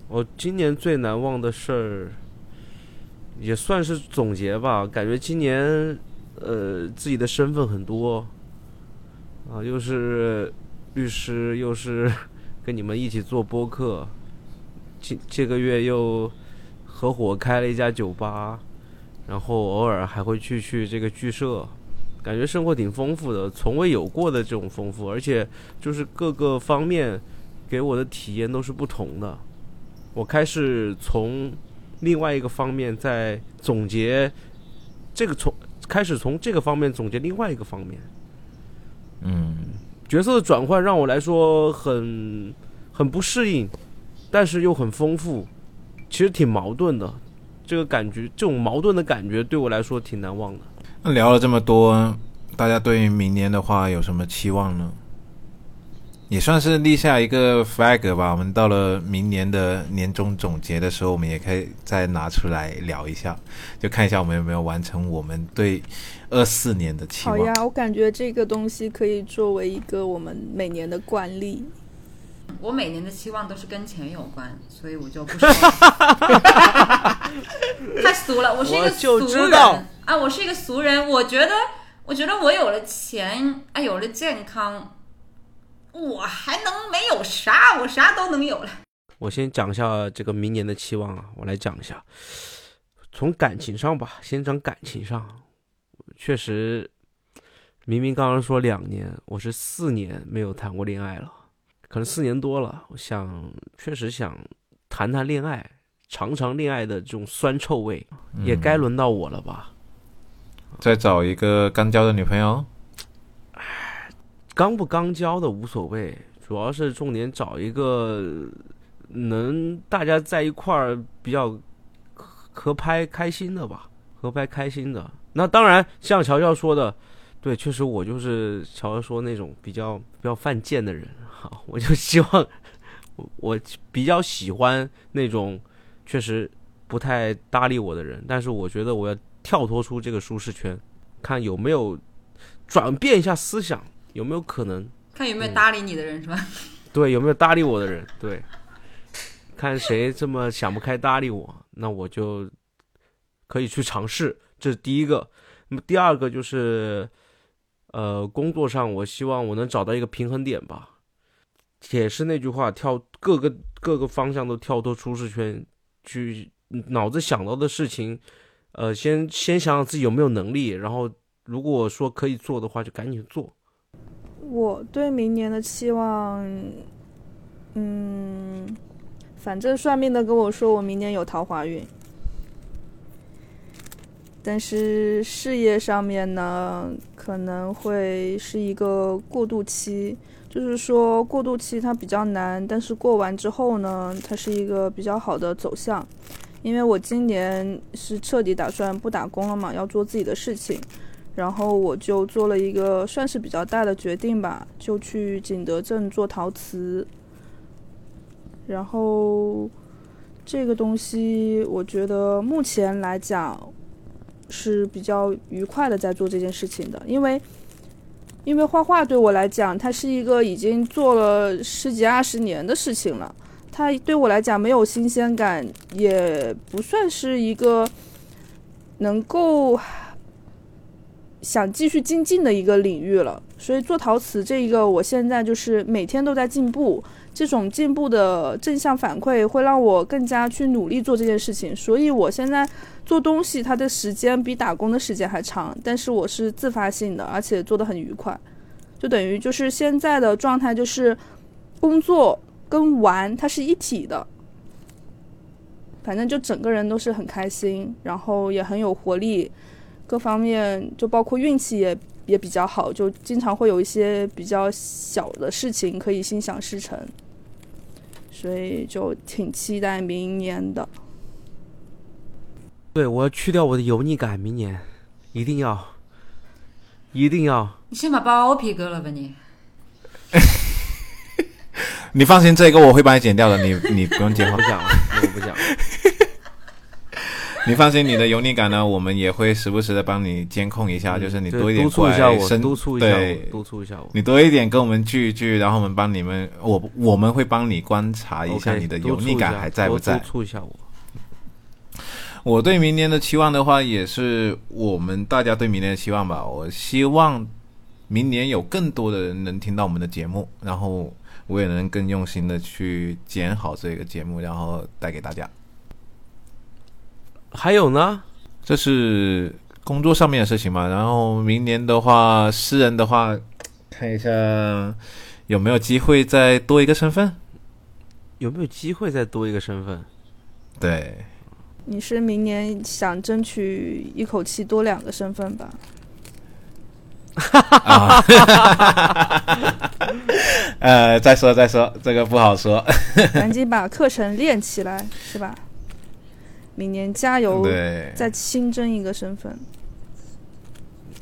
我今年最难忘的事儿，也算是总结吧。感觉今年，呃，自己的身份很多，啊，又是律师，又是跟你们一起做播客，这这个月又合伙开了一家酒吧，然后偶尔还会去去这个剧社，感觉生活挺丰富的，从未有过的这种丰富，而且就是各个方面给我的体验都是不同的。我开始从另外一个方面在总结这个从开始从这个方面总结另外一个方面。嗯，角色的转换让我来说很很不适应，但是又很丰富，其实挺矛盾的。这个感觉，这种矛盾的感觉对我来说挺难忘的。那聊了这么多，大家对于明年的话有什么期望呢？也算是立下一个 flag 吧。我们到了明年的年终总结的时候，我们也可以再拿出来聊一下，就看一下我们有没有完成我们对二四年的期望。好呀，我感觉这个东西可以作为一个我们每年的惯例。我每年的期望都是跟钱有关，所以我就不说了。太俗了，我是一个我就俗知道人啊！我是一个俗人，我觉得，我觉得我有了钱，啊，有了健康，我还能没有啥？我啥都能有了。我先讲一下这个明年的期望啊，我来讲一下。从感情上吧，先讲感情上，确实，明明刚刚说两年，我是四年没有谈过恋爱了，可能四年多了。我想，确实想谈谈恋爱，尝尝恋爱的这种酸臭味，嗯也该轮到我了吧？再找一个刚交的女朋友。刚不刚交的无所谓，主要是重点找一个能大家在一块儿比较合拍开心的吧，合拍开心的。那当然，像乔乔说的，对，确实我就是乔乔说那种比较比较犯贱的人，好，我就希望我我比较喜欢那种确实不太搭理我的人，但是我觉得我要跳脱出这个舒适圈，看有没有转变一下思想。有没有可能？看有没有搭理你的人、是吧？对，有没有搭理我的人？对，看谁这么想不开搭理我，那我就可以去尝试。这是第一个。那么第二个就是，呃，工作上我希望我能找到一个平衡点吧。也是那句话，跳各个各个方向都跳脱舒适圈，去脑子想到的事情，呃，先先想想自己有没有能力，然后如果说可以做的话，就赶紧做。我对明年的期望，嗯，反正算命的跟我说我明年有桃花运，但是事业上面呢，可能会是一个过渡期，就是说过渡期它比较难，但是过完之后呢，它是一个比较好的走向。因为我今年是彻底打算不打工了嘛，要做自己的事情。然后我就做了一个算是比较大的决定吧，就去景德镇做陶瓷。然后这个东西，我觉得目前来讲是比较愉快的在做这件事情的，因为因为画画对我来讲，它是一个已经做了十几二十年的事情了，它对我来讲没有新鲜感，也不算是一个能够。想继续精进的一个领域了，所以做陶瓷这一个，我现在就是每天都在进步，这种进步的正向反馈会让我更加去努力做这件事情。所以我现在做东西，它的时间比打工的时间还长，但是我是自发性的，而且做得很愉快，就等于就是现在的状态就是工作跟玩它是一体的，反正就整个人都是很开心，然后也很有活力。各方面就包括运气也也比较好，就经常会有一些比较小的事情可以心想事成，所以就挺期待明年的。对，我要去掉我的油腻感，明年一定要，一定要。你先把包皮割了吧你。你放心，这个我会帮你剪掉的，你你不用结婚不。讲了，我不讲了。你放心，你的油腻感呢，我们也会时不时的帮你监控一下，就是你多一点嗯督促过一下我，来督促一下对我，督促一下我。你多一点跟我们聚一聚，然后我们帮你们，我我们会帮你观察一下你的油腻感还在不在督。促一下我。我对明年的期望的话，也是我们大家对明年的期望吧。我希望明年有更多的人能听到我们的节目，然后我也能更用心的去剪好这个节目，然后带给大家。还有呢？这是工作上面的事情嘛。然后明年的话，私人的话，看一下有没有机会再多一个身份。有没有机会再多一个身份？对，你是明年想争取一口气多两个身份吧？啊，呃，再说再说，这个不好说。赶紧把课程练起来，是吧？明年加油，对，再新增一个身份。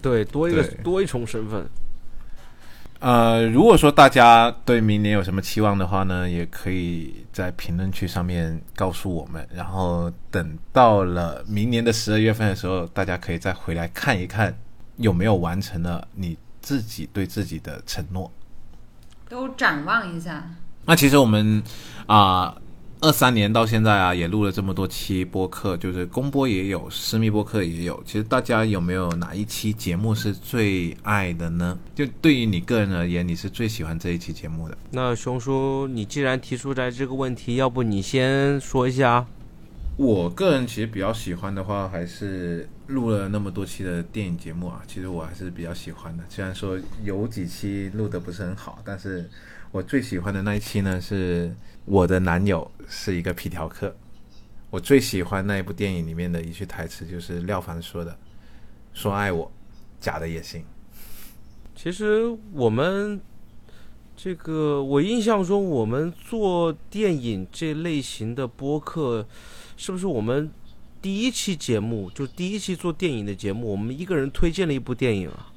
对，多一个多一重身份。呃，如果说大家对明年有什么期望的话呢，也可以在评论区上面告诉我们。然后等到了明年的十二月份的时候，大家可以再回来看一看有没有完成了你自己对自己的承诺。都展望一下。那其实我们啊，二三年到现在啊，也录了这么多期播客，就是公播也有，私密播客也有。其实大家有没有哪一期节目是最爱的呢？就对于你个人而言，你是最喜欢这一期节目的？那熊叔，你既然提出来这个问题，要不你先说一下？我个人其实比较喜欢的话，还是录了那么多期的电影节目啊，其实我还是比较喜欢的。虽然说有几期录的不是很好，但是我最喜欢的那一期呢，是我的男友是一个皮条客。我最喜欢那一部电影里面的一句台词，就是廖凡说的：“说爱我，假的也行。”其实我们这个，我印象中，我们做电影这类型的播客，是不是我们第一期节目就第一期做电影的节目，我们一个人推荐了一部电影啊？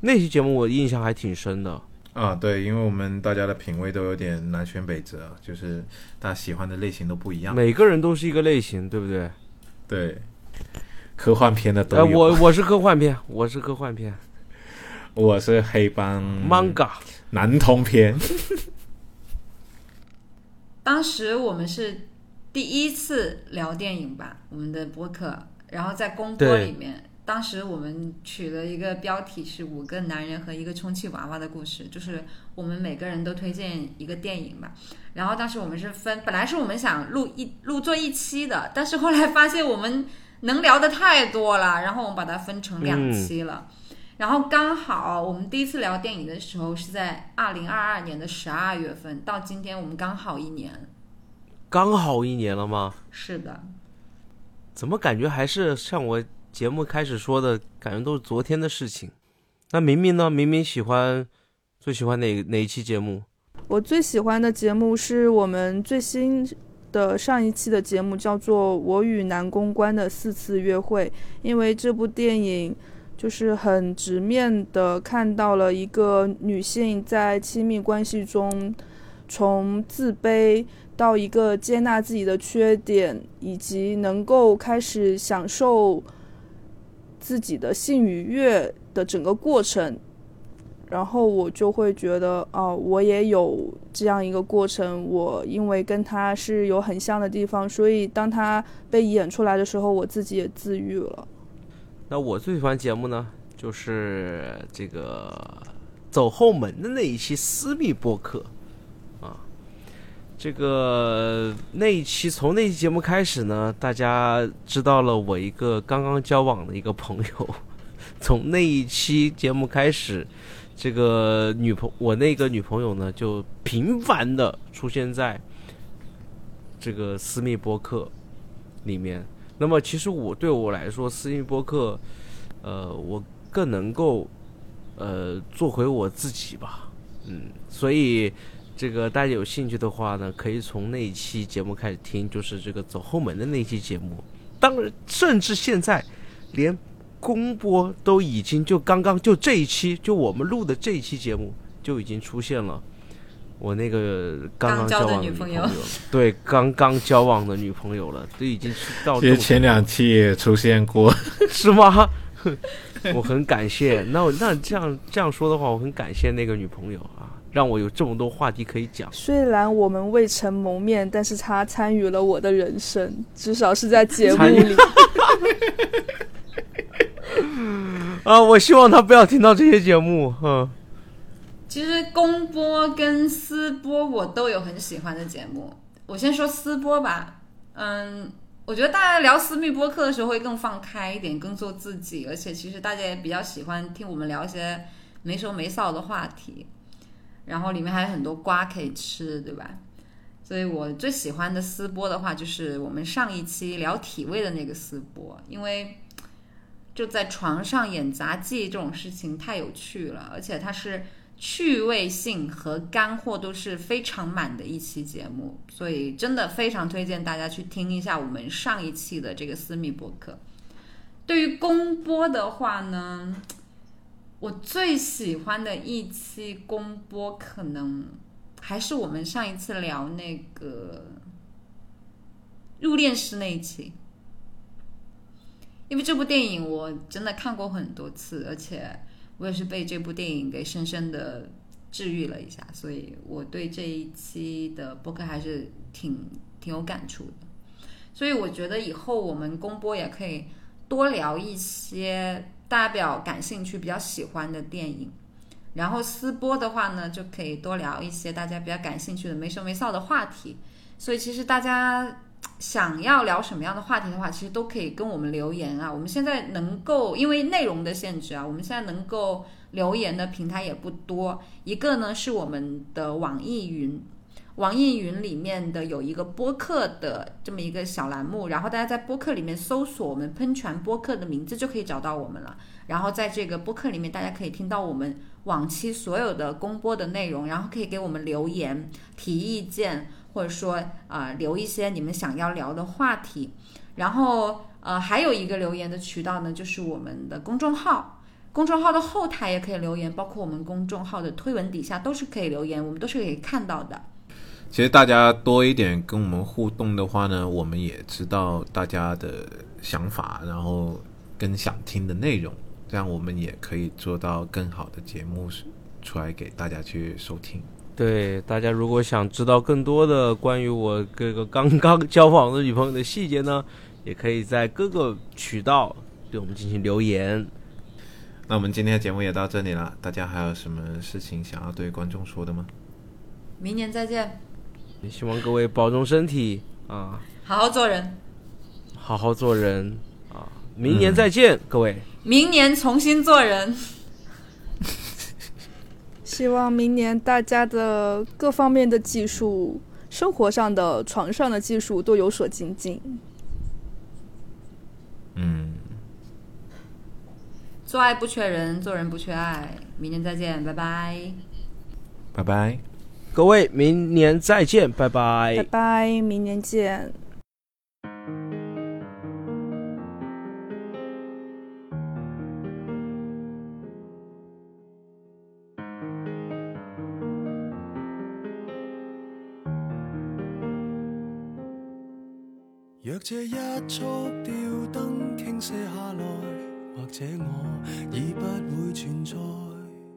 那期节目我印象还挺深的。啊，对，因为我们大家的品味都有点南辕北辙，就是大家喜欢的类型都不一样。每个人都是一个类型，对不对？对，科幻片的都呃，有。我我是科幻片，我是科幻片我是黑帮，manga。男同片。当时我们是第一次聊电影吧，我们的播客，然后在公播里面，当时我们取了一个标题是《五个男人和一个充气娃娃的故事》，就是我们每个人都推荐一个电影吧。然后当时我们是分，本来是我们想录一录做一期的，但是后来发现我们能聊的太多了，然后我们把它分成两期了。然后刚好我们第一次聊电影的时候是在二零二二年的十二月份，到今天我们刚好一年。刚好一年了吗？是的，怎么感觉还是像我节目开始说的，感觉都是昨天的事情？那明明呢？明明喜欢最喜欢哪哪一期节目？我最喜欢的节目是我们最新的上一期的节目，叫做《我与男公关的四次约会》，因为这部电影就是很直面的看到了一个女性在亲密关系中从自卑到一个接纳自己的缺点，以及能够开始享受自己的性愉悦的整个过程。然后我就会觉得，哦，我也有这样一个过程。我因为跟他是有很像的地方，所以当他被演出来的时候，我自己也自愈了。那我最喜欢节目呢，就是这个走后门的那一期私密播客。这个那一期从那期节目开始呢，大家知道了我一个刚刚交往的一个朋友。从那一期节目开始，这个女朋我那个女朋友呢，就频繁的出现在这个私密播客里面。那么其实我对我来说，私密播客，呃，我更能够呃做回我自己吧，嗯，所以这个大家有兴趣的话呢，可以从那一期节目开始听，就是这个走后门的那一期节目。当然，甚至现在连公播都已经就刚刚就这一期，就我们录的这一期节目就已经出现了。我那个刚刚交往的女朋友，对，刚刚交往的女朋友了，都已经到这种其实前两期也出现过。是吗？我很感谢。那我那这样这样说的话，我很感谢那个女朋友啊，让我有这么多话题可以讲。虽然我们未曾谋面，但是他参与了我的人生，至少是在节目里。啊，我希望他不要听到这些节目。嗯，其实公播跟私播我都有很喜欢的节目。我先说私播吧，嗯，我觉得大家聊私密播客的时候会更放开一点，更做自己，而且其实大家也比较喜欢听我们聊一些没羞没臊的话题，然后里面还有很多瓜可以吃，对吧？所以我最喜欢的私播的话，就是我们上一期聊体位的那个私播，因为就在床上演杂技这种事情太有趣了，而且它是趣味性和干货都是非常满的一期节目，所以真的非常推荐大家去听一下我们上一期的这个私密博客。对于公播的话呢，我最喜欢的一期公播可能还是我们上一次聊那个入殓师那一期。因为这部电影我真的看过很多次，而且我也是被这部电影给深深的治愈了一下，所以我对这一期的播客还是挺挺有感触的。所以我觉得以后我们公播也可以多聊一些大家比较感兴趣、比较喜欢的电影，然后私播的话呢，就可以多聊一些大家比较感兴趣的没羞没臊的话题。所以其实大家想要聊什么样的话题的话，其实都可以跟我们留言啊。我们现在能够因为内容的限制啊，我们现在能够留言的平台也不多。一个呢是我们的网易云，网易云里面的有一个播客的这么一个小栏目，然后大家在播客里面搜索我们喷泉播客的名字就可以找到我们了。然后在这个播客里面，大家可以听到我们往期所有的公播的内容，然后可以给我们留言、提意见，或者说啊、留一些你们想要聊的话题。然后呃还有一个留言的渠道呢，就是我们的公众号。公众号的后台也可以留言，包括我们公众号的推文底下都是可以留言，我们都是可以看到的。其实大家多一点跟我们互动的话呢，我们也知道大家的想法，然后跟想听的内容，这样我们也可以做到更好的节目出来给大家去收听。对大家，如果想知道更多的关于我这个刚刚交往的女朋友的细节呢，也可以在各个渠道对我们进行留言。那我们今天的节目也到这里了，大家还有什么事情想要对观众说的吗？明年再见，希望各位保重身体啊，好好做人，好好做人啊！明年再见，各位。明年重新做人。希望明年大家的各方面的技术、生活上的、床上的技术都有所精进。嗯，做爱不缺人，做人不缺爱。明年再见，拜拜。拜拜。各位，明年再见，拜拜拜拜，明年见。若這一束吊燈傾瀉下來，或者我已不會存在。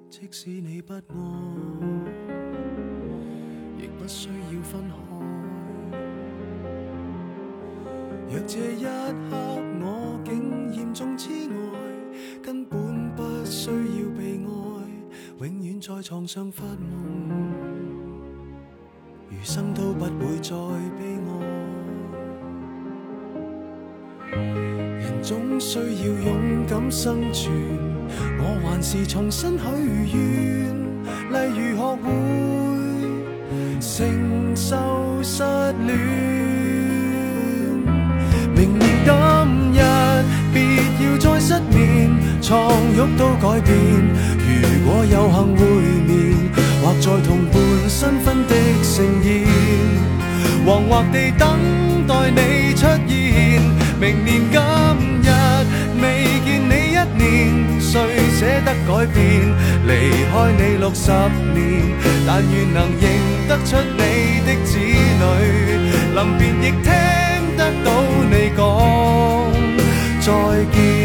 即使你不愛，亦不需要分开。若這一刻我竟嚴重痴呆，根本不需要被愛，永遠在床上發夢，餘生都不會再悲哀。人總需要勇敢生存，我還是重新許願，例如學會承受失戀。明年今日，別要再失眠，床褥都改變。如果有幸會面，或在同伴新婚的盛宴，惶惑地等待你出現。明年今日未見你一年，谁舍得改变，离开你六十年，但愿能认得出你的子女，临别亦听得到你讲再见。